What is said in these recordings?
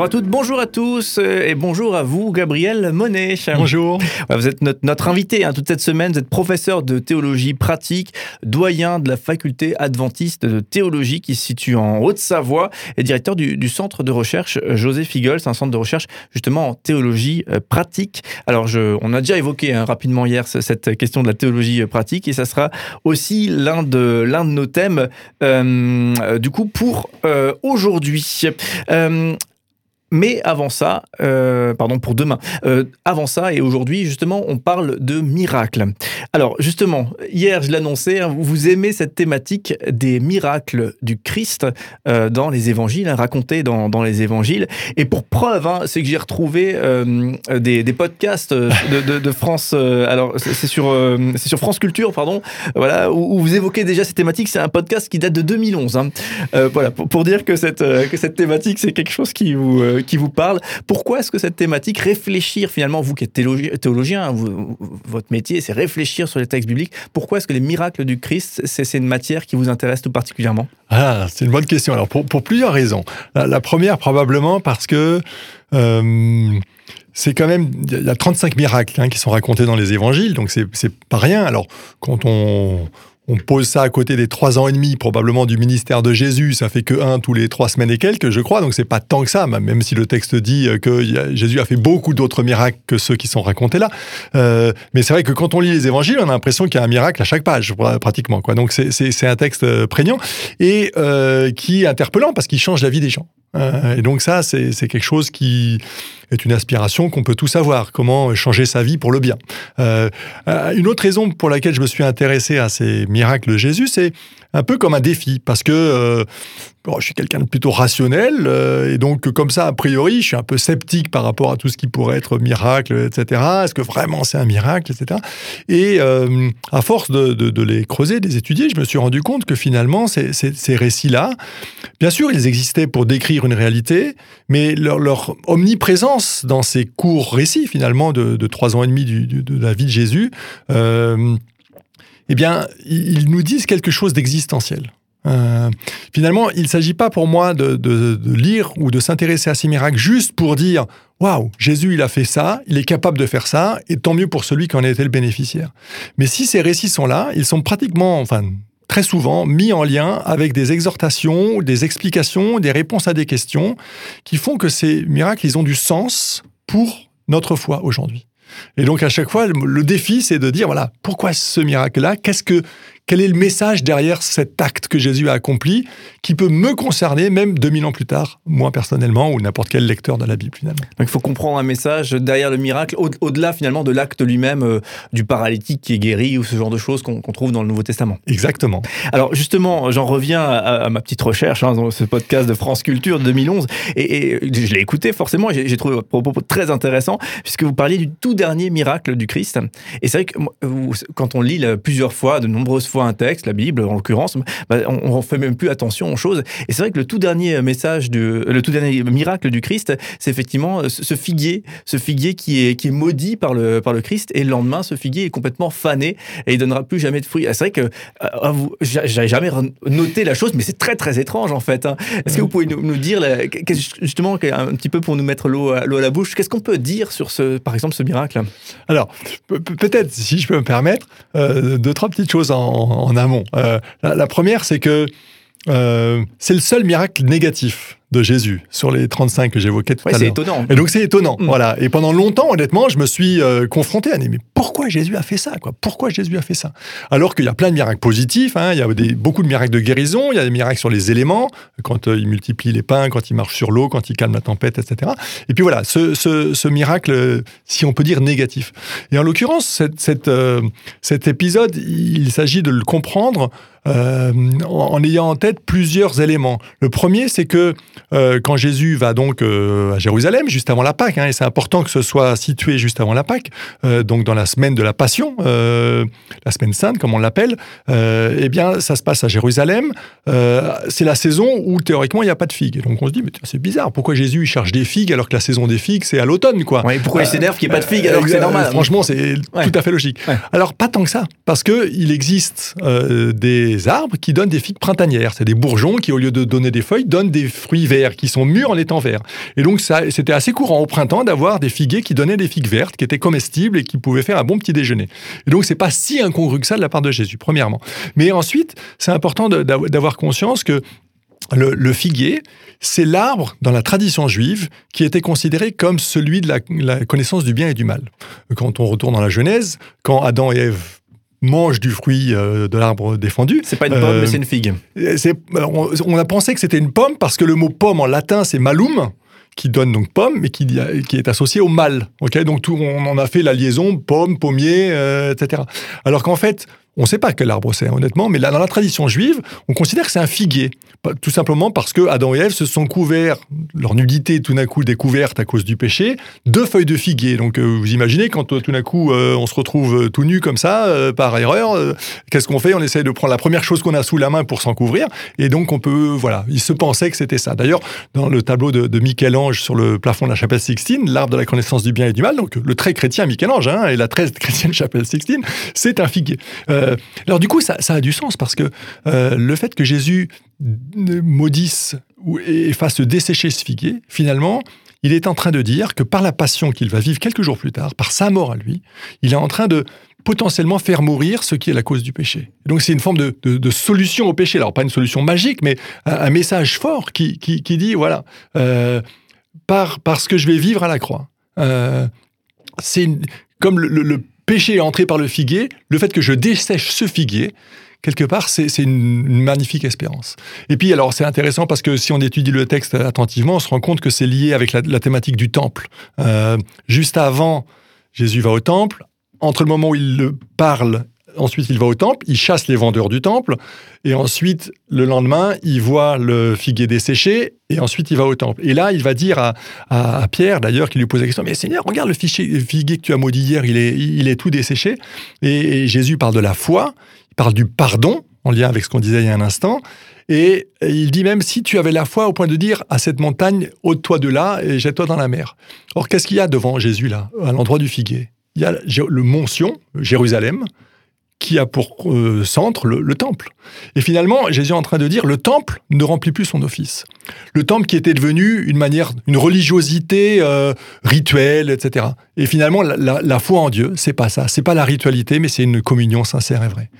Bonjour à toutes, bonjour à tous euh, et bonjour à vous, Gabriel Monet. Bonjour. Vous êtes notre, invité hein, toute cette semaine. Vous êtes professeur de théologie pratique, doyen de la faculté adventiste de théologie qui se situe en Haute-Savoie et directeur du, centre de recherche José Figol. C'est un centre de recherche justement en théologie euh, pratique. Alors, je, on a déjà évoqué hein, rapidement hier cette question de la théologie euh, pratique et ça sera aussi l'un de, l'un de nos thèmes du coup pour aujourd'hui. Mais avant ça, euh, pardon pour demain, euh, avant ça et aujourd'hui justement, on parle de miracles. Alors justement, hier je l'annonçais, hein, vous aimez cette thématique des miracles du Christ euh, dans les évangiles, hein, racontés dans, dans, les évangiles. Et pour preuve, hein, c'est que j'ai retrouvé des, des, podcasts de, de, France. alors c'est sur c'est sur France Culture, pardon, voilà, où, vous évoquez déjà cette thématique. C'est un podcast qui date de 2011. voilà, pour, pour, dire que cette que cette thématique c'est quelque chose qui vous qui vous parle. Pourquoi est-ce que cette thématique, réfléchir finalement, vous qui êtes théologien, votre métier, c'est réfléchir sur les textes bibliques, pourquoi est-ce que les miracles du Christ, c'est une matière qui vous intéresse tout particulièrement? Ah, c'est une bonne question. Alors, pour, plusieurs raisons. La, première, probablement parce que... Euh, c'est quand même, il y a 35 miracles hein, qui sont racontés dans les évangiles, donc c'est pas rien. Alors, quand on, on pose ça à côté des trois ans et demi probablement du ministère de Jésus, ça fait que un tous les trois semaines et quelques, je crois. Donc c'est pas tant que ça, même si le texte dit que Jésus a fait beaucoup d'autres miracles que ceux qui sont racontés là. Euh, mais c'est vrai que quand on lit les évangiles, on a l'impression qu'il y a un miracle à chaque page, pratiquement. Quoi. Donc c'est un texte euh, prégnant et euh, qui est interpellant parce qu'il change la vie des gens. Euh, et donc ça, c'est quelque chose qui est une aspiration qu'on peut tous avoir, comment changer sa vie pour le bien. Euh, euh, une autre raison pour laquelle je me suis intéressé à ces miracles de Jésus, c'est un peu comme un défi, parce que euh, je suis quelqu'un de plutôt rationnel, et donc comme ça, a priori, je suis un peu sceptique par rapport à tout ce qui pourrait être miracle, etc. Est-ce que vraiment c'est un miracle, etc. Et à force de, les creuser, de les étudier, je me suis rendu compte que finalement, ces, récits-là, bien sûr, ils existaient pour décrire une réalité, mais leur, omniprésence dans ces courts récits, finalement, de, trois ans et demi de la vie de Jésus, eh bien, ils nous disent quelque chose d'existentiel. Euh, finalement, il ne s'agit pas pour moi de, lire ou de s'intéresser à ces miracles juste pour dire Waouh, Jésus, il a fait ça, il est capable de faire ça, et tant mieux pour celui qui en a été le bénéficiaire. Mais si ces récits sont là, ils sont pratiquement, enfin, très souvent mis en lien avec des exhortations, des explications, des réponses à des questions qui font que ces miracles, ils ont du sens pour notre foi aujourd'hui. Et donc à chaque fois, le défi, c'est de dire, voilà, pourquoi ce miracle-là? Qu'est-ce que, quel est le message derrière cet acte que Jésus a accompli qui peut me concerner même 2000 ans plus tard, moi personnellement ou n'importe quel lecteur de la Bible finalement? Donc il faut comprendre un message derrière le miracle, au-delà finalement de l'acte lui-même euh, du paralytique qui est guéri ou ce genre de choses qu'on trouve dans le Nouveau Testament. Exactement. Alors justement, j'en reviens à, ma petite recherche hein, dans ce podcast de France Culture de 2011 et, je l'ai écouté forcément, j'ai trouvé votre propos très intéressant puisque vous parliez du tout dernier miracle du Christ. Et c'est vrai que quand on lit plusieurs fois, de nombreuses fois, un texte, la Bible en l'occurrence, bah, on ne fait même plus attention aux choses. Et c'est vrai que le tout dernier message, du, le tout dernier miracle du Christ, c'est effectivement ce figuier, ce figuier qui est, qui est maudit par le, par le Christ. Et le lendemain, ce figuier est complètement fané et il donnera plus jamais de fruits. Ah, c'est vrai que euh, j'avais jamais noté la chose, mais c'est très très étrange en fait. Hein. Est-ce que vous pouvez nous, dire justement un petit peu pour nous mettre l'eau à la bouche, qu'est-ce qu'on peut dire sur ce, par exemple, ce miracle? Alors peut-être, si je peux me permettre, euh, deux trois petites choses en, amont. Euh, la, première, c'est que euh, c'est le seul miracle négatif de Jésus sur les 35 que j'évoquais tout à l'heure. C'est étonnant. Et donc c'est étonnant, mm. voilà. Et pendant longtemps, honnêtement, je me suis euh, confronté à mais pourquoi Jésus a fait ça quoi? Pourquoi Jésus a fait ça? Alors qu'il y a plein de miracles positifs, hein. il y a des, beaucoup de miracles de guérison, il y a des miracles sur les éléments, quand il multiplie les pains, quand il marche sur l'eau, quand il calme la tempête, etc. Et puis voilà, ce, ce, miracle, si on peut dire négatif. Et en l'occurrence, cette, cette, cet épisode, il s'agit de le comprendre euh, en ayant en tête plusieurs éléments. Le premier, c'est que euh, quand Jésus va donc euh, à Jérusalem, juste avant la Pâque, hein, et c'est important que ce soit situé juste avant la Pâque, euh, donc dans la semaine de la Passion, la semaine sainte, comme on l'appelle, eh bien, ça se passe à Jérusalem. c'est la saison où, théoriquement, il n'y a pas de figues. Donc on se dit, mais c'est bizarre, pourquoi Jésus il cherche des figues alors que la saison des figues, c'est à l'automne, quoi? Pourquoi il s'énerve qu'il n'y ait pas de figues alors que c'est normal? Franchement, c'est tout à fait logique. Alors, pas tant que ça, parce qu'il existe des arbres qui donnent des figues printanières. C'est des bourgeons qui, au lieu de donner des feuilles, donnent des fruits verts, qui sont mûrs en étant verts. Et donc, c'était assez courant au printemps d'avoir des figuiers qui donnaient des figues vertes, qui étaient comestibles et qui pouvaient faire un bon petit déjeuner. Et donc, c'est pas si incongru que ça de la part de Jésus, premièrement. Mais ensuite, c'est important d'avoir conscience que le, figuier, c'est l'arbre dans la tradition juive qui était considéré comme celui de la, la, connaissance du bien et du mal. Quand on retourne dans la Genèse, quand Adam et Ève mange du fruit euh, de l'arbre défendu. C'est pas une pomme, mais euh, c'est une figue. On, a pensé que c'était une pomme parce que le mot pomme en latin, c'est malum qui donne donc pomme, mais qui, qui est associé au mal. Ok, donc tout, on en a fait la liaison pomme, pommier, euh, etc. Alors qu'en fait, on ne sait pas quel arbre c'est, honnêtement, mais là, dans la tradition juive, on considère que c'est un figuier. Tout simplement parce que Adam et Ève se sont couverts, leur nudité tout d'un coup découverte à cause du péché, de feuilles de figuier. Donc euh, vous imaginez quand euh, tout d'un coup euh, on se retrouve tout nu comme ça, par erreur, qu'est-ce qu'on fait? On essaie de prendre la première chose qu'on a sous la main pour s'en couvrir. Et donc on peut, voilà, il se pensait que c'était ça. D'ailleurs, dans le tableau de, Michel-Ange sur le plafond de la chapelle Sixtine, l'arbre de la connaissance du bien et du mal, donc le très chrétien Michel-Ange hein, et la très chrétienne chapelle Sixtine, c'est un figuier. Euh, alors du coup, ça, a du sens parce que euh, le fait que Jésus maudisse et fasse dessécher ce figuier, finalement, il est en train de dire que par la passion qu'il va vivre quelques jours plus tard, par sa mort à lui, il est en train de potentiellement faire mourir ce qui est la cause du péché. donc c'est une forme de, solution au péché. Alors pas une solution magique, mais un, message fort qui, dit, voilà, euh, par, parce que je vais vivre à la croix. c'est comme le, péché est entré par le figuier, le fait que je dessèche ce figuier, quelque part, c'est une, magnifique espérance. Et puis, alors, c'est intéressant parce que si on étudie le texte attentivement, on se rend compte que c'est lié avec la, thématique du temple. Euh, juste avant, Jésus va au temple. Entre le moment où il le parle ensuite il va au temple, il chasse les vendeurs du temple, et ensuite, le lendemain, il voit le figuier desséché, et ensuite il va au temple. Et là, il va dire à, Pierre, d'ailleurs, qui lui pose la question, mais Seigneur, regarde le figuier que tu as maudit hier, il est, il est tout desséché. Et, Jésus parle de la foi, il parle du pardon, en lien avec ce qu'on disait il y a un instant, et il dit même, si tu avais la foi au point de dire à cette montagne, ôte-toi de là et jette-toi dans la mer. Or, qu'est-ce qu'il y a devant Jésus là, à l'endroit du figuier? Il y a le mont Sion, Jérusalem, qui a pour euh, centre le, temple. Et finalement, Jésus est en train de dire, le temple ne remplit plus son office. Le temple qui était devenu une manière, une religiosité euh, rituelle, etc. Et finalement, la, foi en Dieu, c'est pas ça. C'est pas la ritualité, mais c'est une communion sincère et vraie.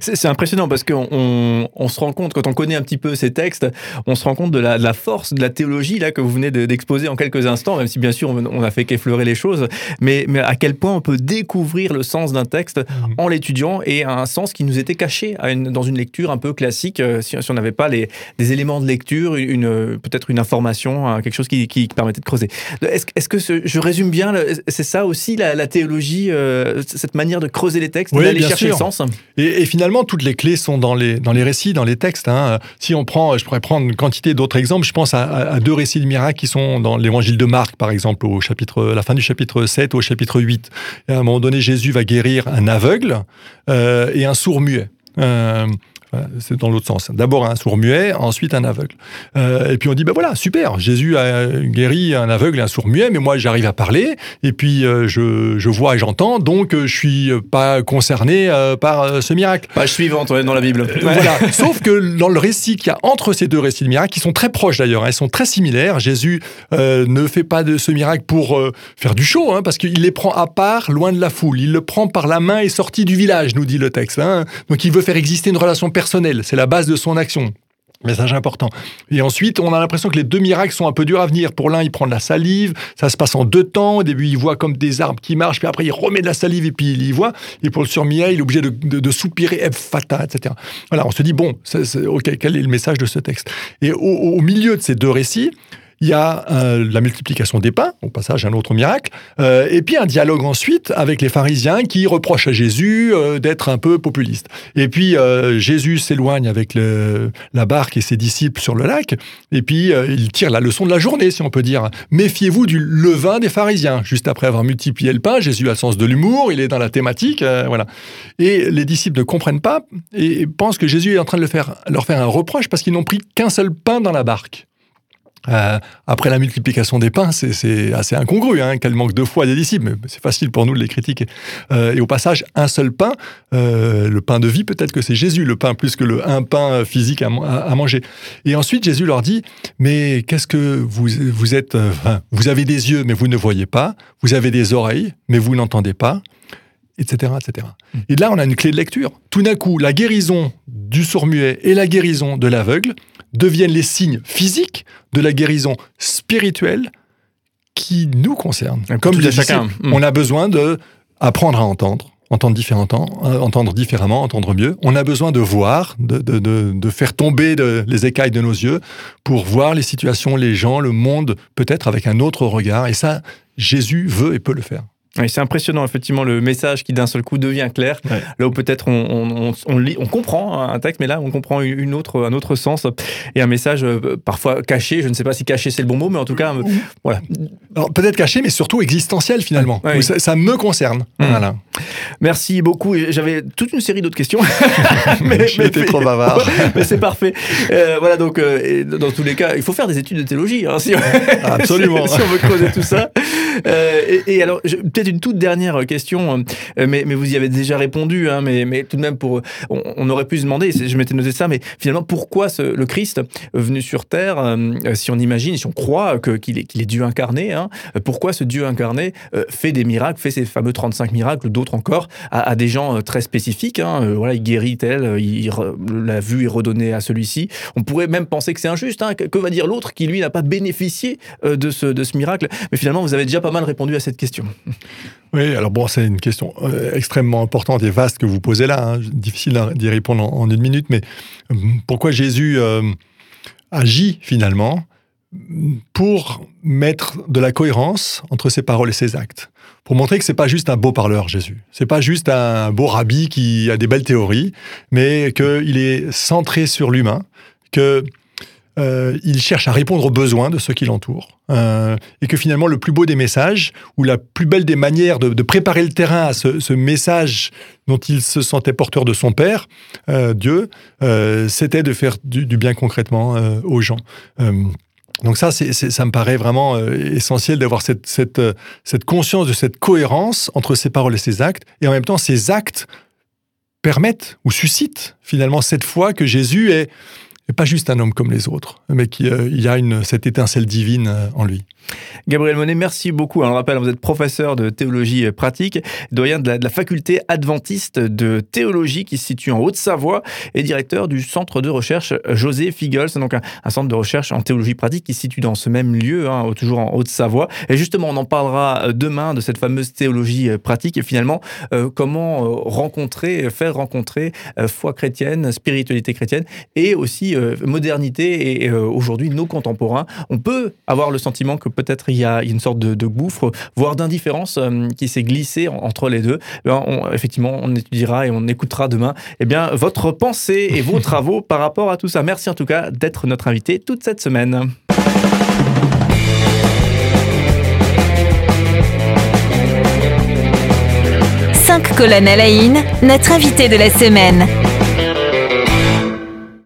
C'est impressionnant parce qu'on on, se rend compte, quand on connaît un petit peu ces textes, on se rend compte de la, force de la théologie là que vous venez d'exposer en quelques instants, même si bien sûr on, a fait qu'effleurer les choses, mais, mais à quel point on peut découvrir le sens d'un texte mmh. en l'étudiant et un sens qui nous était caché dans une lecture un peu classique, euh, si, on n'avait pas les, des éléments de lecture, une, peut-être une information, hein, quelque chose qui, permettait de creuser. Est-ce que je résume bien, c'est ça aussi la, théologie, euh, cette manière de creuser les textes, d'aller chercher le sens? Et, finalement, toutes les clés sont dans les, dans les récits, dans les textes. Hein. Si on prend, je pourrais prendre une quantité d'autres exemples, je pense à, deux récits de miracles qui sont dans l'évangile de Marc, par exemple, au chapitre, la fin du chapitre 7 au chapitre 8. à un moment donné, Jésus va guérir un aveugle euh, et un sourd muet. Euh, c'est dans l'autre sens. D'abord un sourd muet, ensuite un aveugle. Euh, et puis on dit, ben voilà, super, Jésus a guéri un aveugle et un sourd muet, mais moi j'arrive à parler, et puis euh, je, je, vois et j'entends, donc je suis pas concerné par ce miracle. Page suivante, dans la Bible. voilà. Sauf que dans le récit qu'il y a entre ces deux récits de miracles, qui sont très proches d'ailleurs, hein, ils sont très similaires, Jésus ne fait pas de ce miracle pour faire du show, hein, parce qu'il les prend à part, loin de la foule. Il le prend par la main et sorti du village, nous dit le texte. Hein. Donc il veut faire exister une relation C'est la base de son action. Message important. Et ensuite, on a l'impression que les deux miracles sont un peu durs à venir. Pour l'un, il prend de la salive, ça se passe en deux temps. Au début, il voit comme des arbres qui marchent, puis après, il remet de la salive et puis il y voit. Et pour le surmia, il est obligé de, soupirer, fata, etc. Voilà, on se dit, bon, quel est le message de ce texte? Et au, milieu de ces deux récits, il y a euh, la multiplication des pains, au passage un autre miracle, euh, et puis un dialogue ensuite avec les pharisiens qui reprochent à Jésus euh, d'être un peu populiste. Et puis Jésus s'éloigne avec le, la barque et ses disciples sur le lac, et puis il tire la leçon de la journée, si on peut dire. Méfiez-vous du levain des pharisiens. Juste après avoir multiplié le pain, Jésus a le sens de l'humour, il est dans la thématique, voilà. Et les disciples ne comprennent pas et pensent que Jésus est en train de faire, leur faire un reproche parce qu'ils n'ont pris qu'un seul pain dans la barque. Euh, après la multiplication des pains, c'est assez incongru, hein, qu'elle manque deux fois des disciples, mais c'est facile pour nous de les critiquer. Euh, et au passage, un seul pain, euh, le pain de vie, peut-être que c'est Jésus, le pain plus que le un pain physique à, manger. Et ensuite, Jésus leur dit, mais qu'est-ce que vous, vous êtes, vous avez des yeux, mais vous ne voyez pas, vous avez des oreilles, mais vous n'entendez pas, etc., etc. Hmm. Et là, on a une clé de lecture. Tout d'un coup, la guérison du sourd-muet et la guérison de l'aveugle deviennent les signes physiques de la guérison spirituelle qui nous concerne. Comme les chacun. Hmm. on a besoin de apprendre à entendre, entendre différemment, euh, entendre différemment, entendre mieux. On a besoin de voir, de, de, de, faire tomber les écailles de nos yeux pour voir les situations, les gens, le monde, peut-être avec un autre regard. Et ça, Jésus veut et peut le faire c'est impressionnant, effectivement, le message qui d'un seul coup devient clair. Là où peut-être on, on, lit, on comprend un texte, mais là on comprend une autre, un autre sens et un message euh, parfois caché. Je ne sais pas si caché c'est le bon mot, mais en tout cas, euh, voilà. peut-être caché, mais surtout existentiel finalement. Ça, me concerne. Mmh. Voilà. Merci beaucoup. J'avais toute une série d'autres questions. mais j'étais trop bavard. mais c'est parfait. Euh, voilà, donc dans tous les cas, il faut faire des études de théologie. Hein, si Absolument. si, on veut creuser tout ça. et, et alors, peut-être une toute dernière question, euh, mais, mais vous y avez déjà répondu, hein, mais, tout de même, on, aurait pu se demander, je m'étais noté ça, mais finalement, pourquoi ce, le Christ venu sur Terre, euh, si on imagine, si on croit qu'il est, Dieu incarné, hein, pourquoi ce Dieu incarné euh, fait des miracles, fait ces fameux 35 miracles, d'autres encore, à, des gens très spécifiques hein, il guérit tel, il, la vue est redonnée à celui-ci. On pourrait même penser que c'est injuste. Que, va dire l'autre qui, lui, n'a pas bénéficié de ce miracle Mais finalement, vous avez déjà pas mal répondu à cette question. Oui, alors bon, c'est une question euh, extrêmement importante et vaste que vous posez là. Hein. Difficile d'y répondre en, une minute, mais euh, pourquoi Jésus euh, agit finalement pour mettre de la cohérence entre ses paroles et ses actes, pour montrer que c'est pas juste un beau parleur Jésus, c'est pas juste un beau rabbi qui a des belles théories, mais qu'il est centré sur l'humain, que euh, il cherche à répondre aux besoins de ceux qui l'entourent. Euh, et que finalement, le plus beau des messages, ou la plus belle des manières de, préparer le terrain à ce, message dont il se sentait porteur de son Père, euh, Dieu, c'était de faire du, bien concrètement aux gens. donc ça, ça me paraît vraiment essentiel d'avoir cette, cette, conscience de cette cohérence entre ses paroles et ses actes, et en même temps, ces actes permettent ou suscitent finalement cette foi que Jésus est et pas juste un homme comme les autres, mais qu'il euh, y a une, cette étincelle divine euh, en lui. Gabriel Monet, merci beaucoup. On rappelle, vous êtes professeur de théologie pratique, doyen de la, faculté adventiste de théologie qui se situe en Haute-Savoie et directeur du centre de recherche José Figels, donc un, centre de recherche en théologie pratique qui se situe dans ce même lieu, hein, toujours en Haute-Savoie. Et justement, on en parlera demain de cette fameuse théologie pratique et finalement, euh, comment euh, rencontrer, faire rencontrer euh, foi chrétienne, spiritualité chrétienne et aussi modernité et aujourd'hui nos contemporains. On peut avoir le sentiment que peut-être il y a une sorte de, gouffre, voire d'indifférence euh, qui s'est glissée entre les deux. Eh effectivement, on étudiera et on écoutera demain eh bien, votre pensée et vos travaux par rapport à tout ça. Merci en tout cas d'être notre invité toute cette semaine. Cinq colonnes à la notre invité de la semaine.